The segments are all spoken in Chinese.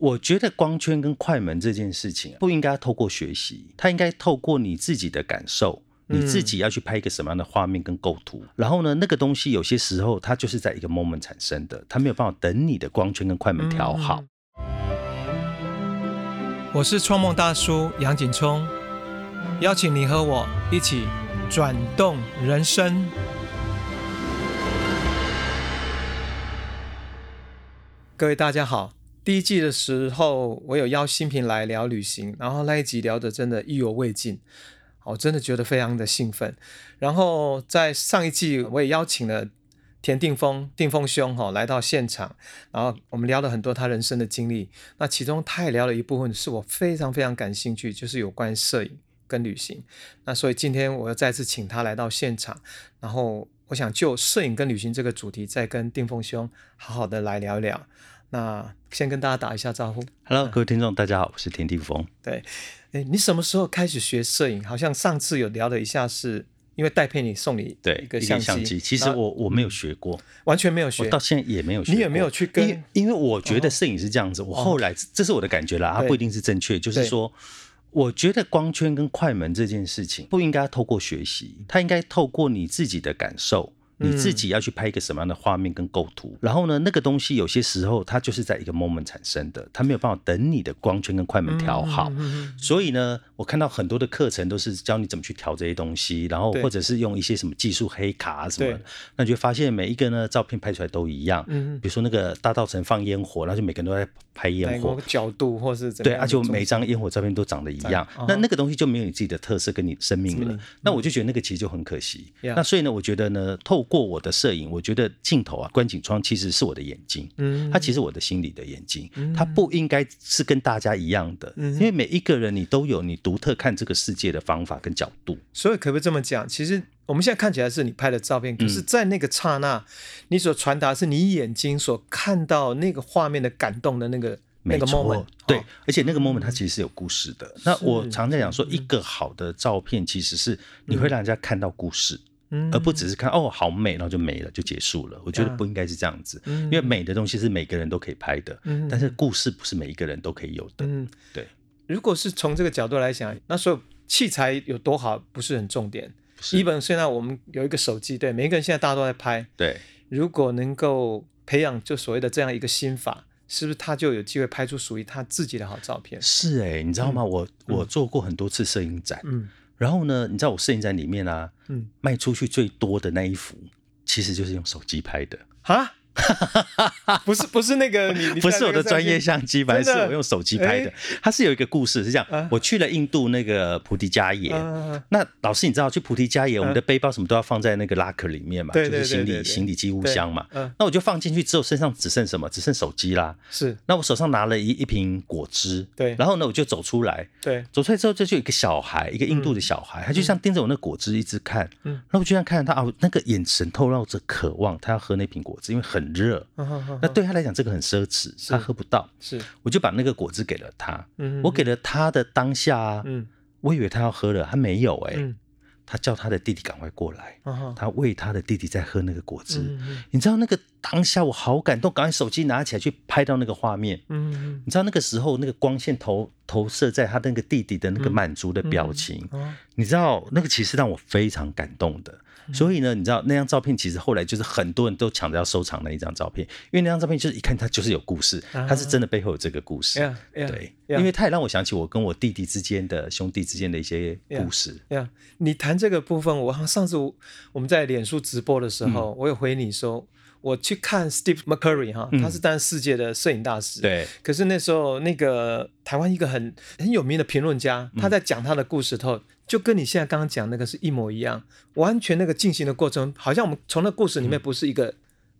我觉得光圈跟快门这件事情不应该透过学习，它应该透过你自己的感受，你自己要去拍一个什么样的画面跟构图。然后呢，那个东西有些时候它就是在一个 moment 产生的，它没有办法等你的光圈跟快门调好。我是创梦大叔杨景聪，邀请你和我一起转动人生。各位大家好，第一季的时候我有邀新平来聊旅行，然后那一集聊的真的意犹未尽，我真的觉得非常的兴奋。然后在上一季我也邀请了田定峰定峰兄哈来到现场，然后我们聊了很多他人生的经历。那其中他也聊了一部分是我非常非常感兴趣，就是有关摄影跟旅行。那所以今天我要再次请他来到现场，然后我想就摄影跟旅行这个主题，再跟定峰兄好好的来聊一聊。那先跟大家打一下招呼。Hello，各位听众，大家好，我是田定峰。对，哎，你什么时候开始学摄影？好像上次有聊了一下，是因为戴佩妮送你对一个相机。其实我我没有学过，完全没有学，我到现在也没有学过。你也没有去跟，因因为我觉得摄影是这样子，我后来这是我的感觉啦，它不一定是正确，就是说。我觉得光圈跟快门这件事情不应该透过学习，它应该透过你自己的感受。你自己要去拍一个什么样的画面跟构图，然后呢，那个东西有些时候它就是在一个 moment 产生的，它没有办法等你的光圈跟快门调好。所以呢，我看到很多的课程都是教你怎么去调这些东西，然后或者是用一些什么技术黑卡啊什么的，那你就发现每一个呢照片拍出来都一样。嗯，比如说那个大稻城放烟火，然后就每个人都在拍烟火。角度或是对，而且每一张烟火照片都长得一样，那那个东西就没有你自己的特色跟你生命了。那我就觉得那个其实就很可惜。那所以呢，我觉得呢，透过我的摄影。我觉得镜头啊，观景窗其实是我的眼睛，嗯，它其实我的心里的眼睛，它不应该是跟大家一样的，嗯因为每一个人你都有你独特看这个世界的方法跟角度。所以可不可以这么讲？其实我们现在看起来是你拍的照片，可是，在那个刹那，你所传达是你眼睛所看到那个画面的感动的那个那个 moment，对，而且那个 moment 它其实是有故事的。那我常在讲说，一个好的照片其实是你会让人家看到故事。而不只是看哦好美，然后就没了就结束了。我觉得不应该是这样子，因为美的东西是每个人都可以拍的，但是故事不是每一个人都可以有的。嗯，对。如果是从这个角度来讲，那所有器材有多好不是很重点。一本现在我们有一个手机，对，每一个人现在大家都在拍。对。如果能够培养就所谓的这样一个心法，是不是他就有机会拍出属于他自己的好照片？是哎，你知道吗？我我做过很多次摄影展。嗯。然后呢，你知道我摄影展里面啊，嗯，卖出去最多的那一幅，其实就是用手机拍的啊。不是不是那个你不是我的专业相机，反正是我用手机拍的。它是有一个故事，是这样：我去了印度那个菩提迦耶。那老师你知道，去菩提迦耶，我们的背包什么都要放在那个拉克里面嘛，就是行李行李机务箱嘛。那我就放进去之后，身上只剩什么？只剩手机啦。是。那我手上拿了一一瓶果汁。对。然后呢，我就走出来。对。走出来之后，这就有一个小孩，一个印度的小孩，他就像盯着我那果汁一直看。嗯。那我就像看着他啊，那个眼神透露着渴望，他要喝那瓶果汁，因为很热。那对他来讲，这个很奢侈，他喝不到。是，我就把那个果汁给了他。嗯，我给了他的当下，嗯，我以为他要喝了，他没有哎。他叫他的弟弟赶快过来，他喂他的弟弟在喝那个果汁。你知道那个当下我好感动，赶快手机拿起来去拍到那个画面。嗯，你知道那个时候那个光线投投射在他那个弟弟的那个满足的表情，你知道那个其实让我非常感动的。所以呢，你知道那张照片其实后来就是很多人都抢着要收藏那一张照片，因为那张照片就是一看它就是有故事，它是真的背后有这个故事。对，因为它也让我想起我跟我弟弟之间的兄弟之间的一些故事。呀，你谈这个部分，我上次我们在脸书直播的时候，我有回你说，我去看 Steve McCurry 哈，他是当然世界的摄影大师。对。可是那时候那个台湾一个很很有名的评论家，他在讲他的故事后。就跟你现在刚刚讲那个是一模一样，完全那个进行的过程，好像我们从那故事里面不是一个，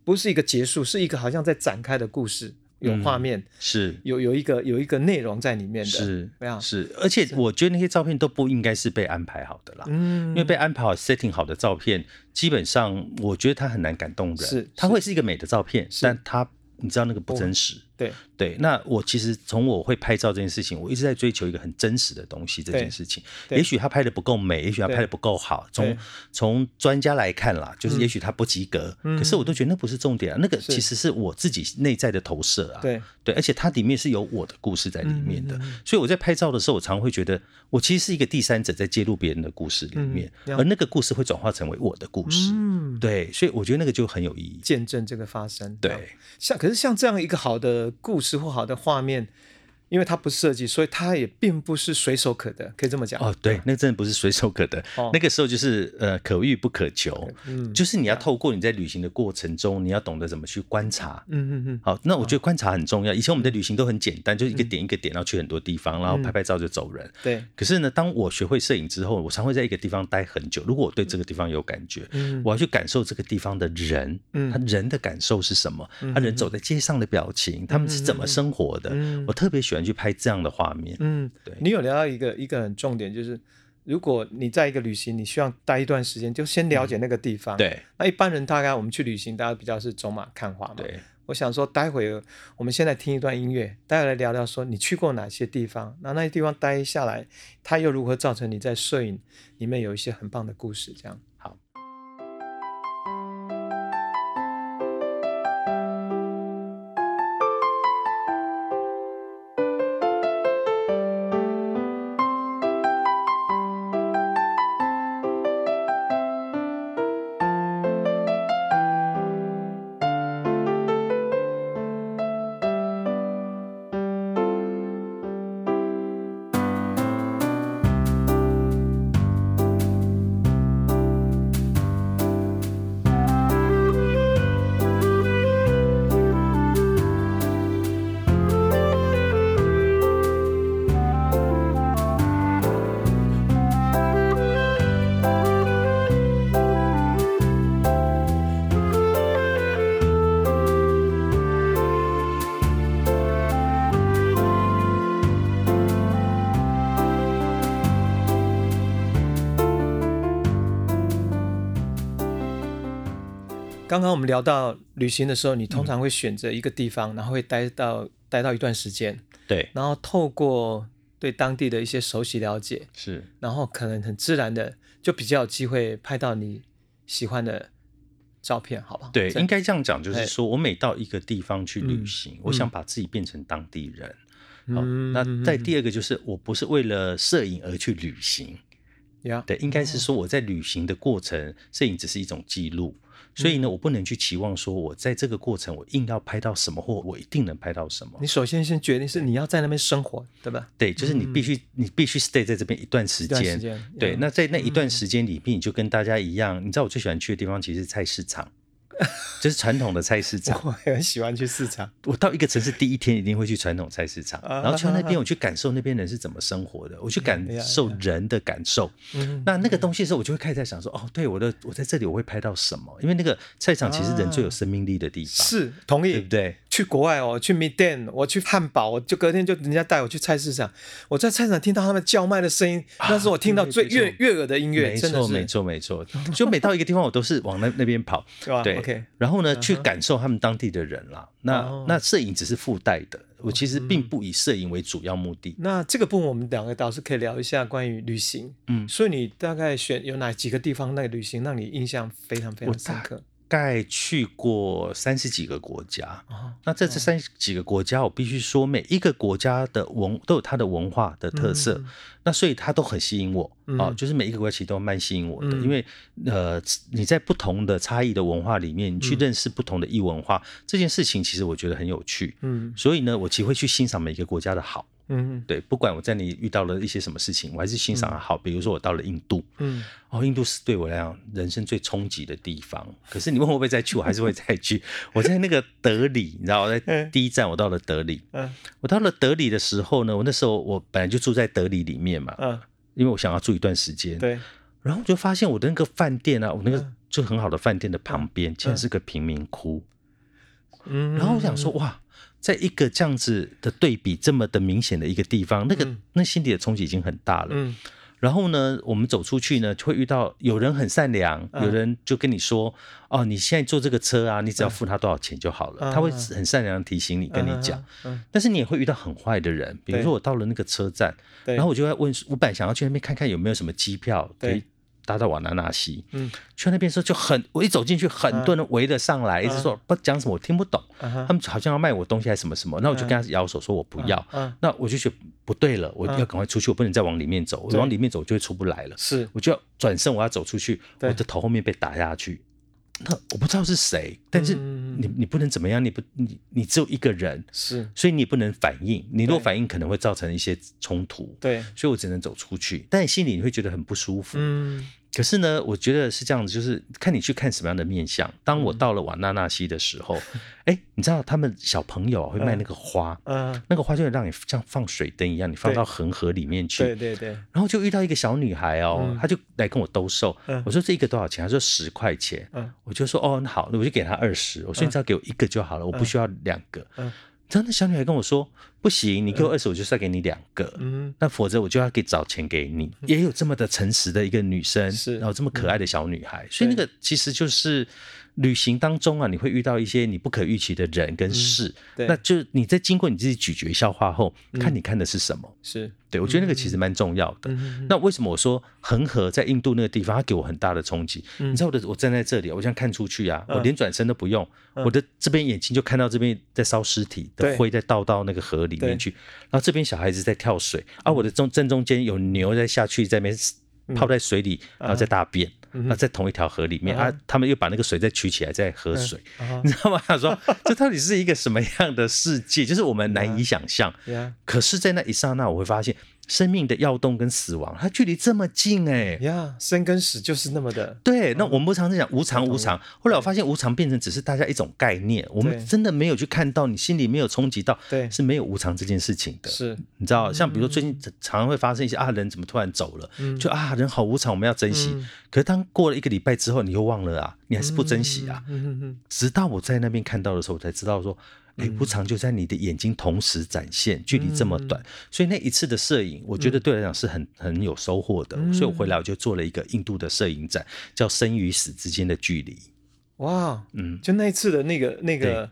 不是一个结束，是一个好像在展开的故事，有画面，是有有一个有一个内容在里面的，是，是，而且我觉得那些照片都不应该是被安排好的啦，嗯，因为被安排好 setting 好的照片，基本上我觉得它很难感动人，是，它会是一个美的照片，但它你知道那个不真实。对对，那我其实从我会拍照这件事情，我一直在追求一个很真实的东西。这件事情，也许他拍的不够美，也许他拍的不够好。从从专家来看啦，就是也许他不及格。可是我都觉得那不是重点啊，那个其实是我自己内在的投射啊。对对，而且它里面是有我的故事在里面的。所以我在拍照的时候，我常会觉得我其实是一个第三者在介入别人的故事里面，而那个故事会转化成为我的故事。嗯，对，所以我觉得那个就很有意义，见证这个发生。对，像可是像这样一个好的故事或好的画面。因为它不设计，所以它也并不是随手可得，可以这么讲。哦，对，那真的不是随手可得。那个时候就是呃，可遇不可求。嗯，就是你要透过你在旅行的过程中，你要懂得怎么去观察。嗯嗯嗯。好，那我觉得观察很重要。以前我们的旅行都很简单，就一个点一个点，然后去很多地方，然后拍拍照就走人。对。可是呢，当我学会摄影之后，我常会在一个地方待很久。如果我对这个地方有感觉，嗯，我要去感受这个地方的人，嗯，他人的感受是什么？他人走在街上的表情，他们是怎么生活的？我特别喜欢去拍这样的。画面，嗯，对，你有聊到一个一个很重点，就是如果你在一个旅行，你需要待一段时间，就先了解那个地方。对，那一般人大概我们去旅行，大家比较是走马看花嘛。对，我想说，待会我们现在听一段音乐，待会来聊聊说你去过哪些地方，那那些地方待下来，它又如何造成你在摄影里面有一些很棒的故事，这样。刚刚我们聊到旅行的时候，你通常会选择一个地方，然后会待到待到一段时间，对，然后透过对当地的一些熟悉了解，是，然后可能很自然的就比较有机会拍到你喜欢的照片，好不好？对，应该这样讲，就是说我每到一个地方去旅行，我想把自己变成当地人。好，那在第二个就是我不是为了摄影而去旅行，呀，对，应该是说我在旅行的过程，摄影只是一种记录。所以呢，我不能去期望说，我在这个过程我硬要拍到什么，或我一定能拍到什么。你首先先决定是你要在那边生活，对吧？对，就是你必须你必须 stay 在这边一段时间。对，那在那一段时间里面，你就跟大家一样。你知道我最喜欢去的地方其实是菜市场。就是传统的菜市场，我很喜欢去市场。我到一个城市第一天一定会去传统菜市场，然后去到那边，我去感受那边人是怎么生活的，我去感受人的感受。那那个东西的时候，我就会开始在想说，哦，对，我的我在这里我会拍到什么？因为那个菜场其实人最有生命力的地方。是，同意，对不对？去国外哦，去 Midden，我去汉堡，我就隔天就人家带我去菜市场，我在菜市场听到他们叫卖的声音，那是我听到最悦悦耳的音乐。没错，没错，没错。就每到一个地方，我都是往那那边跑，对，OK。然后呢，去感受他们当地的人啦。那那摄影只是附带的，我其实并不以摄影为主要目的。那这个部分我们两个倒是可以聊一下关于旅行。嗯，所以你大概选有哪几个地方那个旅行让你印象非常非常深刻？概去过三十几个国家，那在这三十几个国家，我必须说，每一个国家的文都有它的文化的特色，那所以它都很吸引我啊，就是每一个国家其实都蛮吸引我的，因为呃，你在不同的差异的文化里面，你去认识不同的异文化，这件事情其实我觉得很有趣，嗯，所以呢，我其实会去欣赏每一个国家的好。嗯，对，不管我在你遇到了一些什么事情，我还是欣赏好。比如说我到了印度，嗯，哦，印度是对我来讲人生最冲击的地方。可是你问我会不会再去，我还是会再去。我在那个德里，你知道，我在第一站我到了德里，嗯，我到了德里的时候呢，我那时候我本来就住在德里里面嘛，嗯，因为我想要住一段时间，对，然后我就发现我的那个饭店啊，我那个就很好的饭店的旁边，竟然是个贫民窟，嗯，然后我想说，哇。在一个这样子的对比这么的明显的一个地方，那个那心里的冲击已经很大了。嗯，然后呢，我们走出去呢，就会遇到有人很善良，有人就跟你说：“哦，你现在坐这个车啊，你只要付他多少钱就好了。”他会很善良提醒你，跟你讲。但是你也会遇到很坏的人，比如说我到了那个车站，然后我就会问，我本来想要去那边看看有没有什么机票可以。搭到瓦纳纳西，嗯，去那边时候就很，我一走进去，很多人围了上来，一直说不讲什么，我听不懂，他们好像要卖我东西还是什么什么，那我就跟他摇手说我不要，那我就觉得不对了，我要赶快出去，我不能再往里面走，我往里面走就会出不来了，是，我就要转身，我要走出去，我的头后面被打下去，那我不知道是谁，但是你你不能怎么样，你不你你只有一个人，是，所以你不能反应，你如果反应可能会造成一些冲突，对，所以我只能走出去，但你心里你会觉得很不舒服，嗯。可是呢，我觉得是这样子，就是看你去看什么样的面相。当我到了瓦纳纳西的时候，哎，你知道他们小朋友会卖那个花，嗯，那个花就会让你像放水灯一样，你放到恒河里面去，对对对。然后就遇到一个小女孩哦，她就来跟我兜售，我说这一个多少钱？她说十块钱，嗯，我就说哦，那好，我就给她二十，我说你只要给我一个就好了，我不需要两个，嗯。然后那小女孩跟我说：“不行，你给我二十，我就再给你两个。嗯，那否则我就要给找钱给你。也有这么的诚实的一个女生，是，然后这么可爱的小女孩，所以那个其实就是。”旅行当中啊，你会遇到一些你不可预期的人跟事，那就你在经过你自己咀嚼消化后，看你看的是什么？是。对我觉得那个其实蛮重要的。那为什么我说恒河在印度那个地方，它给我很大的冲击？你知道我的，我站在这里，我想看出去啊，我连转身都不用，我的这边眼睛就看到这边在烧尸体的灰在倒到那个河里面去，然后这边小孩子在跳水，而我的中正中间有牛在下去在那边泡在水里，然后在大便。那在同一条河里面啊，他们又把那个水再取起来再喝水，你知道吗？他说 这到底是一个什么样的世界？就是我们难以想象。可是，在那一刹那，我会发现。生命的要动跟死亡，它距离这么近哎呀，生跟死就是那么的对。那我们不常在讲无常无常，后来我发现无常变成只是大家一种概念，我们真的没有去看到，你心里没有冲击到，对，是没有无常这件事情的。是，你知道，像比如说最近常常会发生一些啊，人怎么突然走了，就啊，人好无常，我们要珍惜。可是当过了一个礼拜之后，你又忘了啊，你还是不珍惜啊。直到我在那边看到的时候，我才知道说。哎，无常就在你的眼睛同时展现，距离这么短，所以那一次的摄影，我觉得对来讲是很很有收获的。所以我回来我就做了一个印度的摄影展，叫《生与死之间的距离》。哇，嗯，就那一次的那个那个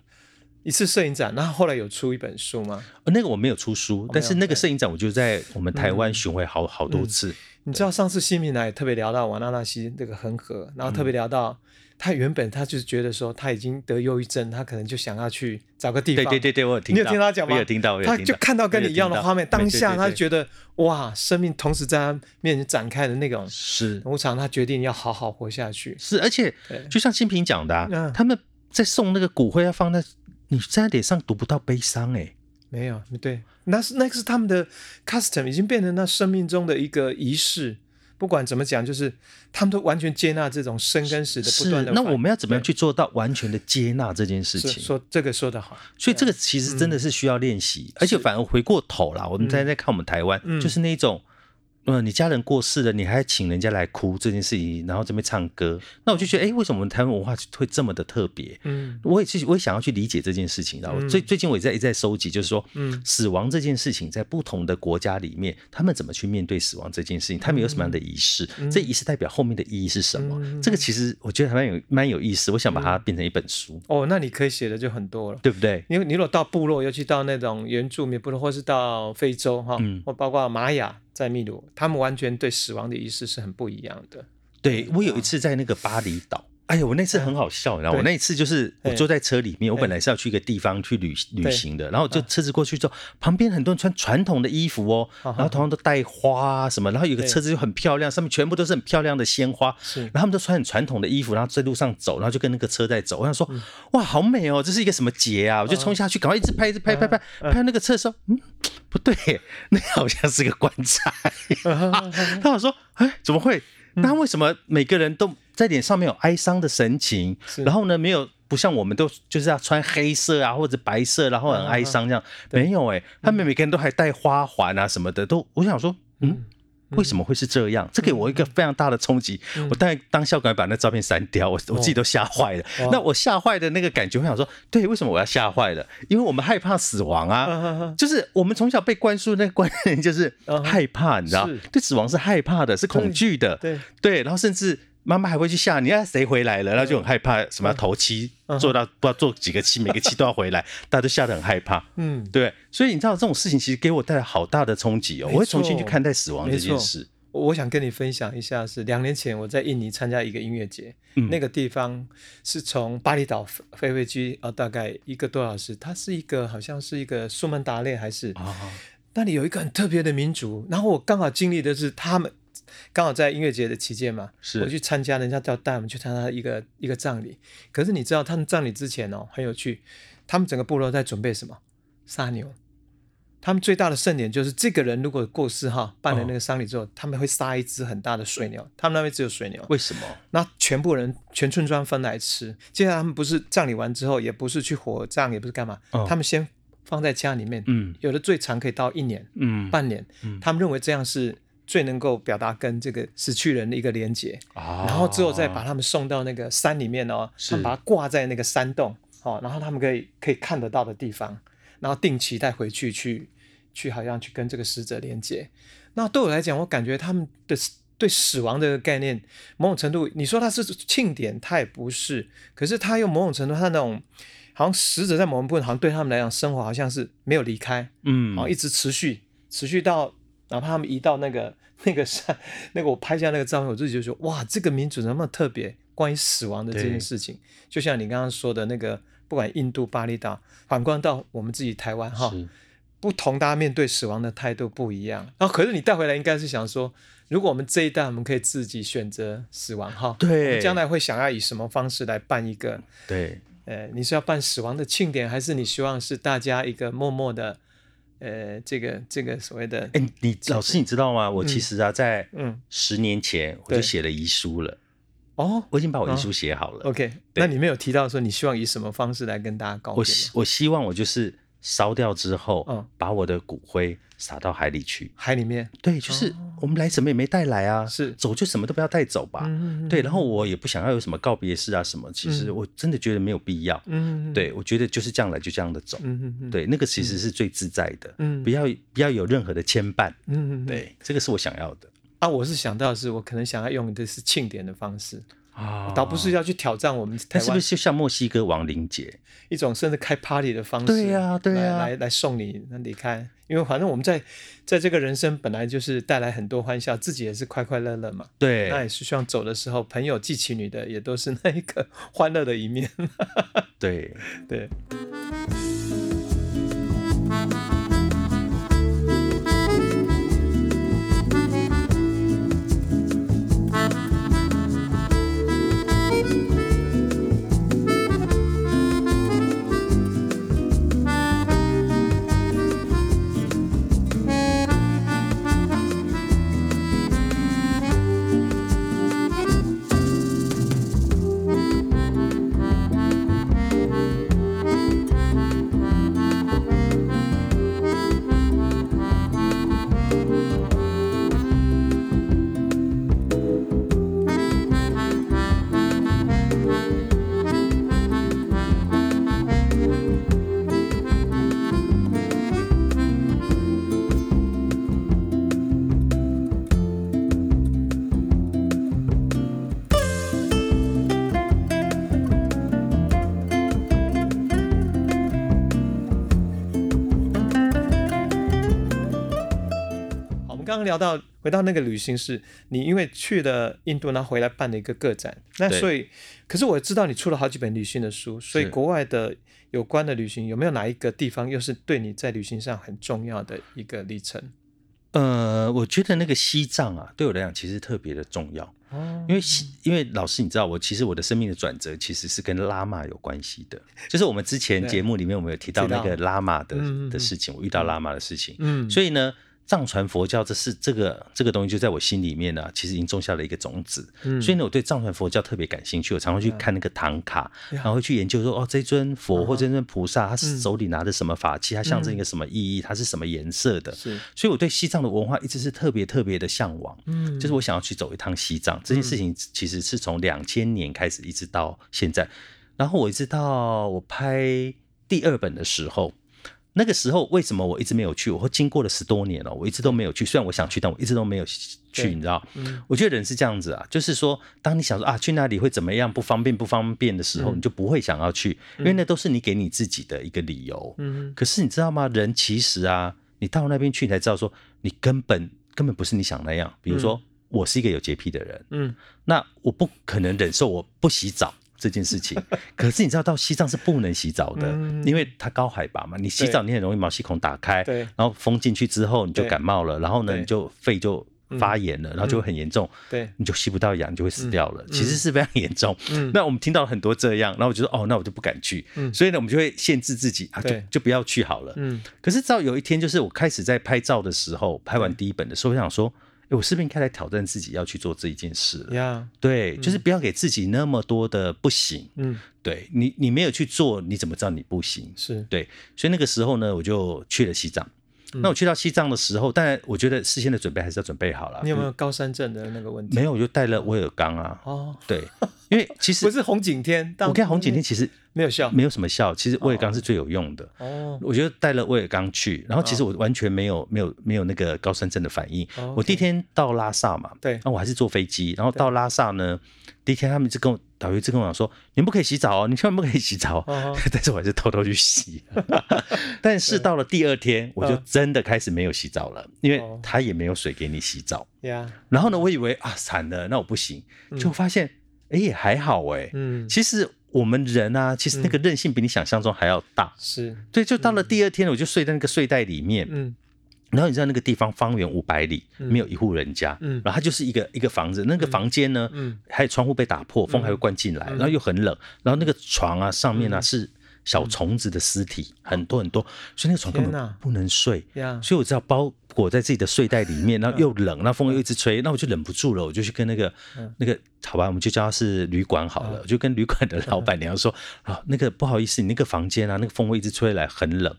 一次摄影展，那后来有出一本书吗？那个我没有出书，但是那个摄影展我就在我们台湾巡回好好多次。你知道上次新平来特别聊到瓦纳纳西这个恒河，然后特别聊到。他原本他就是觉得说他已经得忧郁症，他可能就想要去找个地方。对对对对，我有听，你有听他讲吗？我有听到，他就看到跟你一样的画面，当下他就觉得哇，生命同时在他面前展开的那种是无常，他决定要好好活下去。是，而且就像新平讲的，他们在送那个骨灰要放在你在脸上读不到悲伤哎，没有，对，那是那个是他们的 custom，已经变成那生命中的一个仪式。不管怎么讲，就是他们都完全接纳这种生跟死的不断的。那我们要怎么样去做到完全的接纳这件事情？说这个说得好，所以这个其实真的是需要练习，而且反而回过头了，我们再再看我们台湾，就是那种。嗯，你家人过世了，你还请人家来哭这件事情，然后这边唱歌，那我就觉得，哎，为什么台湾文化会这么的特别？嗯，我也是，我也想要去理解这件事情。然后最最近我也在一再收集，就是说，嗯，死亡这件事情在不同的国家里面，他们怎么去面对死亡这件事情？他们有什么样的仪式？这仪式代表后面的意义是什么？这个其实我觉得还蛮有蛮有意思。我想把它变成一本书。哦，那你可以写的就很多了，对不对？因为你如果到部落，尤其到那种原住民部落，或是到非洲哈，或包括玛雅。在秘鲁，他们完全对死亡的仪式是很不一样的。对我有一次在那个巴厘岛。哎呀，我那次很好笑，然后我那一次就是我坐在车里面，我本来是要去一个地方去旅旅行的，然后就车子过去之后，旁边很多人穿传统的衣服哦，然后头上都戴花啊什么，然后有个车子就很漂亮，上面全部都是很漂亮的鲜花，然后他们都穿很传统的衣服，然后在路上走，然后就跟那个车在走，我想说哇，好美哦，这是一个什么节啊？我就冲下去，赶快一直拍，一直拍，拍拍拍那个车的时候，嗯，不对，那好像是个棺材。他我说，哎，怎么会？那为什么每个人都在脸上面有哀伤的神情？然后呢，没有不像我们都就是要穿黑色啊或者白色，然后很哀伤这样？没有哎，他们每个人都还戴花环啊什么的，都我想说，嗯，为什么会是这样？这给我一个非常大的冲击。我当然当校管把那照片删掉，我我自己都吓坏了。那我吓坏的那个感觉，我想说，对，为什么我要吓坏了？因为我们害怕死亡啊，就是我们从小被灌输那个观念，就是害怕，你知道，对死亡是害怕的，是恐惧的，对对，然后甚至。妈妈还会去吓你，看谁回来了，然后就很害怕，什么头七做到不知道做几个七，每个七都要回来，大家都吓得很害怕。嗯，对，所以你知道这种事情其实给我带来好大的冲击哦。我会重新去看待死亡这件事。我想跟你分享一下，是两年前我在印尼参加一个音乐节，那个地方是从巴厘岛飞飞机啊，大概一个多小时。它是一个好像是一个苏门答腊还是啊？那里有一个很特别的民族，然后我刚好经历的是他们。刚好在音乐节的期间嘛，我去参加，人家叫带我们去参加一个一个葬礼。可是你知道，他们葬礼之前哦，很有趣，他们整个部落在准备什么？杀牛。他们最大的盛典就是，这个人如果过世哈，办了那个丧礼之后，他们会杀一只很大的水牛。他们那边只有水牛。为什么？那全部人全村庄分来吃。接下来他们不是葬礼完之后，也不是去火葬，也不是干嘛，他们先放在家里面。嗯。有的最长可以到一年，嗯，半年。嗯。他们认为这样是。最能够表达跟这个死去人的一个连接，然后之后再把他们送到那个山里面哦，他们把它挂在那个山洞，哦，然后他们可以可以看得到的地方，然后定期带回去去去，好像去跟这个死者连接。那对我来讲，我感觉他们的对死亡的概念，某种程度，你说他是庆典，它也不是，可是它又某种程度，他那种好像死者在某一部分，好像对他们来讲，生活好像是没有离开，嗯，啊，一直持续持续到。哪怕他们移到那个 那个山，那个我拍下那个照片，我自己就说哇，这个民族那么特别，关于死亡的这件事情，就像你刚刚说的那个，不管印度巴厘岛，反观到我们自己台湾哈，不同大家面对死亡的态度不一样。然后可是你带回来应该是想说，如果我们这一代我们可以自己选择死亡哈，对，将来会想要以什么方式来办一个？对，呃，你是要办死亡的庆典，还是你希望是大家一个默默的？呃，这个这个所谓的，哎，你老师你知道吗？我其实啊，在嗯十年前我就写了遗书了。哦，我已经把我遗书写好了。OK，那你没有提到说你希望以什么方式来跟大家告别？我希我希望我就是烧掉之后，嗯，把我的骨灰。撒到海里去，海里面？对，就是我们来什么也没带来啊，是。走就什么都不要带走吧，嗯对，然后我也不想要有什么告别式啊什么，其实我真的觉得没有必要，嗯，对我觉得就是这样来就这样的走，嗯对，那个其实是最自在的，嗯，不要不要有任何的牵绊，嗯对，这个是我想要的。啊，我是想到的是我可能想要用的是庆典的方式。啊，倒不是要去挑战我们台湾，是不是就像墨西哥亡灵节一种甚至开 party 的方式？对呀，对呀，来来送你那你看，因为反正我们在在这个人生本来就是带来很多欢笑，自己也是快快乐乐嘛。对，那也是希望走的时候，朋友记起你的也都是那一个欢乐的一面。对 对。刚刚聊到回到那个旅行是，你因为去了印度，然后回来办了一个个展，那所以，可是我知道你出了好几本旅行的书，所以国外的有关的旅行有没有哪一个地方又是对你在旅行上很重要的一个历程？呃，我觉得那个西藏啊，对我来讲其实特别的重要，因为西，因为老师你知道，我其实我的生命的转折其实是跟拉玛有关系的，就是我们之前节目里面我们有提到那个拉玛的的事情，我遇到拉玛的事情，嗯，所以呢。藏传佛教，这是这个这个东西就在我心里面呢，其实已经种下了一个种子。嗯，所以呢，我对藏传佛教特别感兴趣，我常常去看那个唐卡，然后去研究说，哦，这尊佛或这尊菩萨，他手里拿着什么法器，它象征一个什么意义，它是什么颜色的。是，所以我对西藏的文化一直是特别特别的向往。嗯，就是我想要去走一趟西藏。这件事情其实是从两千年开始一直到现在，然后我一直到我拍第二本的时候。那个时候为什么我一直没有去？我会经过了十多年了，我一直都没有去。虽然我想去，但我一直都没有去。你知道？嗯，我觉得人是这样子啊，就是说，当你想说啊，去那里会怎么样，不方便不方便的时候，你就不会想要去，因为那都是你给你自己的一个理由。嗯，可是你知道吗？人其实啊，你到那边去，你才知道说，你根本根本不是你想那样。比如说，我是一个有洁癖的人，嗯，那我不可能忍受我不洗澡。这件事情，可是你知道到西藏是不能洗澡的，因为它高海拔嘛。你洗澡你很容易毛细孔打开，然后风进去之后你就感冒了，然后呢你就肺就发炎了，然后就会很严重，对，你就吸不到氧，就会死掉了。其实是非常严重。那我们听到很多这样，然后我就说哦，那我就不敢去。所以呢，我们就会限制自己啊，就就不要去好了。嗯。可是到有一天，就是我开始在拍照的时候，拍完第一本的时候，我想说。我是不是应该来挑战自己，要去做这一件事？呀，对，就是不要给自己那么多的不行。嗯，对你，你没有去做，你怎么知道你不行？是对，所以那个时候呢，我就去了西藏。那我去到西藏的时候，当然我觉得事先的准备还是要准备好了。你有没有高山症的那个问题？没有，我就带了威尔刚啊。哦，对，因为其实 不是红景天，我看红景天其实没有效，没有什么效。其实威尔刚是最有用的。哦，我觉得带了威尔刚去，然后其实我完全没有没有没有那个高山症的反应。我第一天到拉萨嘛，对，那我还是坐飞机，然后到拉萨呢。第一天，他们就跟我导游就跟我讲说：“你不可以洗澡哦，你千万不可以洗澡。” 但是我还是偷偷去洗。但是到了第二天，我就真的开始没有洗澡了，因为他也没有水给你洗澡。然后呢，我以为啊惨了，那我不行，就发现哎也还好哎。嗯，其实我们人啊，其实那个韧性比你想象中还要大。是对，就到了第二天，我就睡在那个睡袋里面。嗯。然后你知道那个地方方圆五百里没有一户人家，然后它就是一个一个房子，那个房间呢，还有窗户被打破，风还会灌进来，然后又很冷，然后那个床啊上面呢是小虫子的尸体，很多很多，所以那个床根本不能睡，所以我知道包裹在自己的睡袋里面，然后又冷，那风又一直吹，那我就忍不住了，我就去跟那个那个好吧，我们就叫他是旅馆好了，我就跟旅馆的老板娘说啊，那个不好意思，你那个房间啊，那个风会一直吹来，很冷。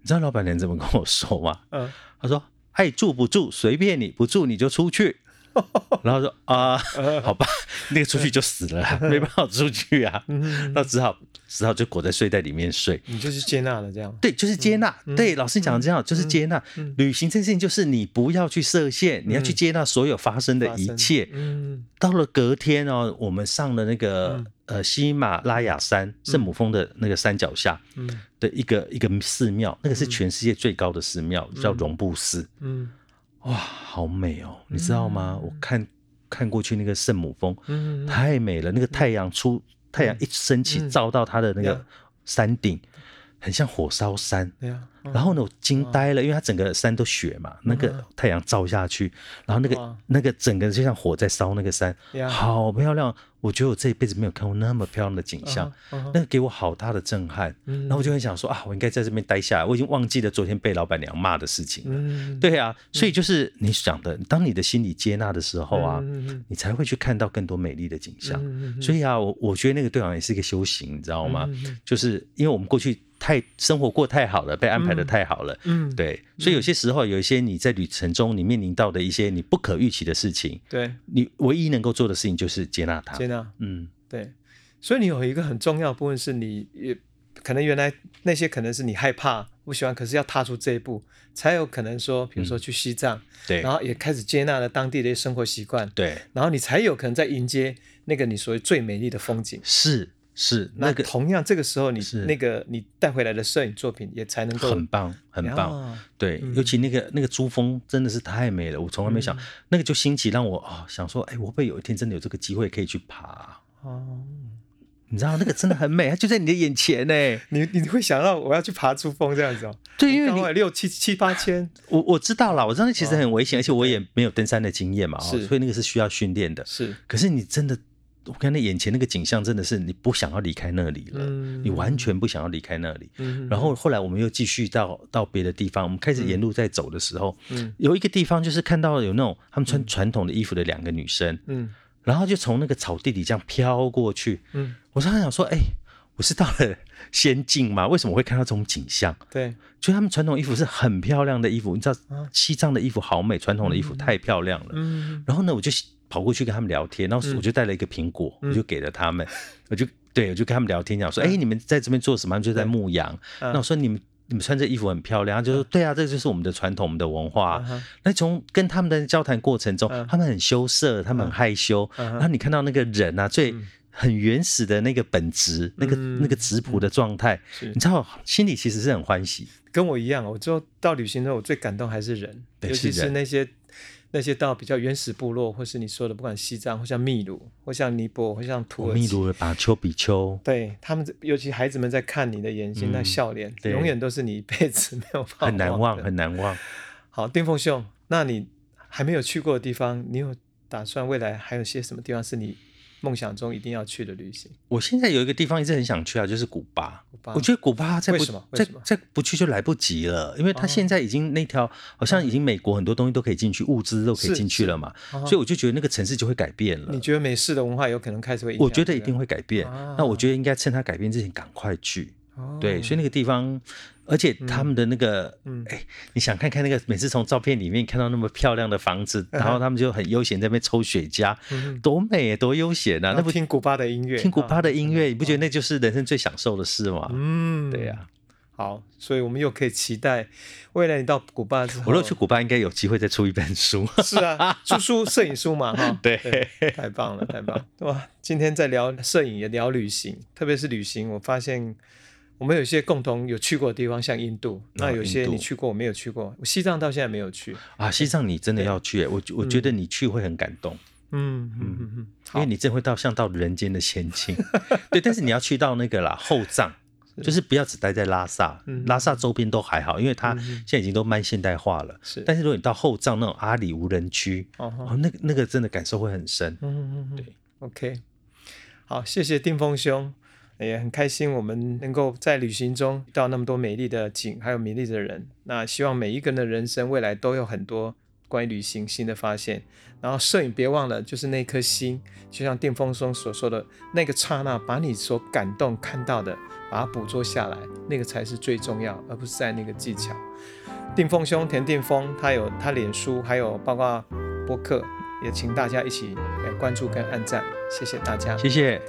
你知道老板娘怎么跟我说吗？嗯，他说：“爱住不住随便你，不住你就出去。”然后说：“啊，好吧，那个出去就死了，没办法出去啊。”那只好只好就裹在睡袋里面睡。你就是接纳了这样？对，就是接纳。对，老师讲的这样就是接纳。旅行这件事情就是你不要去设限，你要去接纳所有发生的一切。嗯，到了隔天哦，我们上了那个。呃，喜马拉雅山圣母峰的那个山脚下，的一个一个寺庙，那个是全世界最高的寺庙，叫绒布寺。嗯，哇，好美哦，你知道吗？我看看过去那个圣母峰，太美了。那个太阳出，太阳一升起，照到它的那个山顶，很像火烧山。对啊然后呢，我惊呆了，因为它整个山都雪嘛，那个太阳照下去，然后那个那个整个就像火在烧那个山，好漂亮。我觉得我这一辈子没有看过那么漂亮的景象，那个给我好大的震撼。然后我就很想说啊，我应该在这边待下来。我已经忘记了昨天被老板娘骂的事情了。对啊，所以就是你想的，当你的心理接纳的时候啊，你才会去看到更多美丽的景象。所以啊，我我觉得那个对我也是一个修行，你知道吗？就是因为我们过去。太生活过太好了，被安排的太好了，嗯，对，所以有些时候有一些你在旅程中你面临到的一些你不可预期的事情，对，你唯一能够做的事情就是接纳它，接纳，嗯，对，所以你有一个很重要的部分是你也可能原来那些可能是你害怕不喜欢，可是要踏出这一步，才有可能说，比如说去西藏，对，然后也开始接纳了当地的生活习惯，对，然后你才有可能在迎接那个你所谓最美丽的风景，是。是那个同样，这个时候你是那个你带回来的摄影作品也才能够很棒，很棒。对，尤其那个那个珠峰真的是太美了，我从来没想那个就兴起让我啊想说，哎，我会不会有一天真的有这个机会可以去爬？哦，你知道那个真的很美，它就在你的眼前呢。你你会想到我要去爬珠峰这样子哦？对，因为你六七七八千，我我知道了，我知道那其实很危险，而且我也没有登山的经验嘛，所以那个是需要训练的。是，可是你真的。我看那眼前那个景象真的是你不想要离开那里了，你完全不想要离开那里。然后后来我们又继续到到别的地方，我们开始沿路在走的时候，有一个地方就是看到有那种他们穿传统的衣服的两个女生，嗯，然后就从那个草地里这样飘过去，嗯，我常常想说，哎。我是到了仙境吗？为什么会看到这种景象？对，就他们传统衣服是很漂亮的衣服，你知道西藏的衣服好美，传统的衣服太漂亮了。嗯，然后呢，我就跑过去跟他们聊天，然后我就带了一个苹果，我就给了他们，我就对我就跟他们聊天讲说，哎，你们在这边做什么？就在牧羊。那我说你们你们穿这衣服很漂亮，就说对啊，这就是我们的传统，我们的文化。那从跟他们的交谈过程中，他们很羞涩，他们很害羞。然后你看到那个人啊，最。很原始的那个本质，那个那个质朴的状态，你知道，心里其实是很欢喜。跟我一样，我就到旅行的时候，我最感动还是人，尤其是那些那些到比较原始部落，或是你说的，不管西藏，或像秘鲁，或像尼泊尔，或像土耳其，秘鲁的巴丘比丘，对他们，尤其孩子们在看你的眼睛，那笑脸，永远都是你一辈子没有很难忘，很难忘。好，丁凤兄，那你还没有去过的地方，你有打算未来还有些什么地方是你？梦想中一定要去的旅行，我现在有一个地方一直很想去啊，就是古巴。古巴我觉得古巴再不再再不去就来不及了，因为它现在已经那条好像已经美国很多东西都可以进去，物资都可以进去了嘛，所以我就觉得那个城市就会改变了。你觉得美式的文化有可能开始会？我觉得一定会改变。那我觉得应该趁它改变之前赶快去。对，所以那个地方。而且他们的那个，哎，你想看看那个，每次从照片里面看到那么漂亮的房子，然后他们就很悠闲在那边抽雪茄，多美，多悠闲啊！那不听古巴的音乐，听古巴的音乐，你不觉得那就是人生最享受的事吗？嗯，对呀。好，所以我们又可以期待未来你到古巴之后，我如果去古巴，应该有机会再出一本书。是啊，出书摄影书嘛，哈，对，太棒了，太棒哇！今天在聊摄影，也聊旅行，特别是旅行，我发现。我们有一些共同有去过的地方，像印度。那有些你去过，我没有去过。西藏到现在没有去啊。西藏你真的要去，我我觉得你去会很感动。嗯嗯嗯嗯，因为你真会到像到人间的仙境。对，但是你要去到那个啦后藏，就是不要只待在拉萨。拉萨周边都还好，因为它现在已经都慢现代化了。是，但是如果你到后藏那种阿里无人区，哦，那个那个真的感受会很深。嗯嗯嗯，对，OK，好，谢谢丁峰兄。也很开心，我们能够在旅行中遇到那么多美丽的景，还有美丽的人。那希望每一个人的人生未来都有很多关于旅行新的发现。然后摄影别忘了，就是那颗心，就像电风松所说的那个刹那，把你所感动看到的，把它捕捉下来，那个才是最重要，而不是在那个技巧。定峰兄田定峰，他有他脸书，还有包括播客，也请大家一起来关注跟按赞，谢谢大家，谢谢。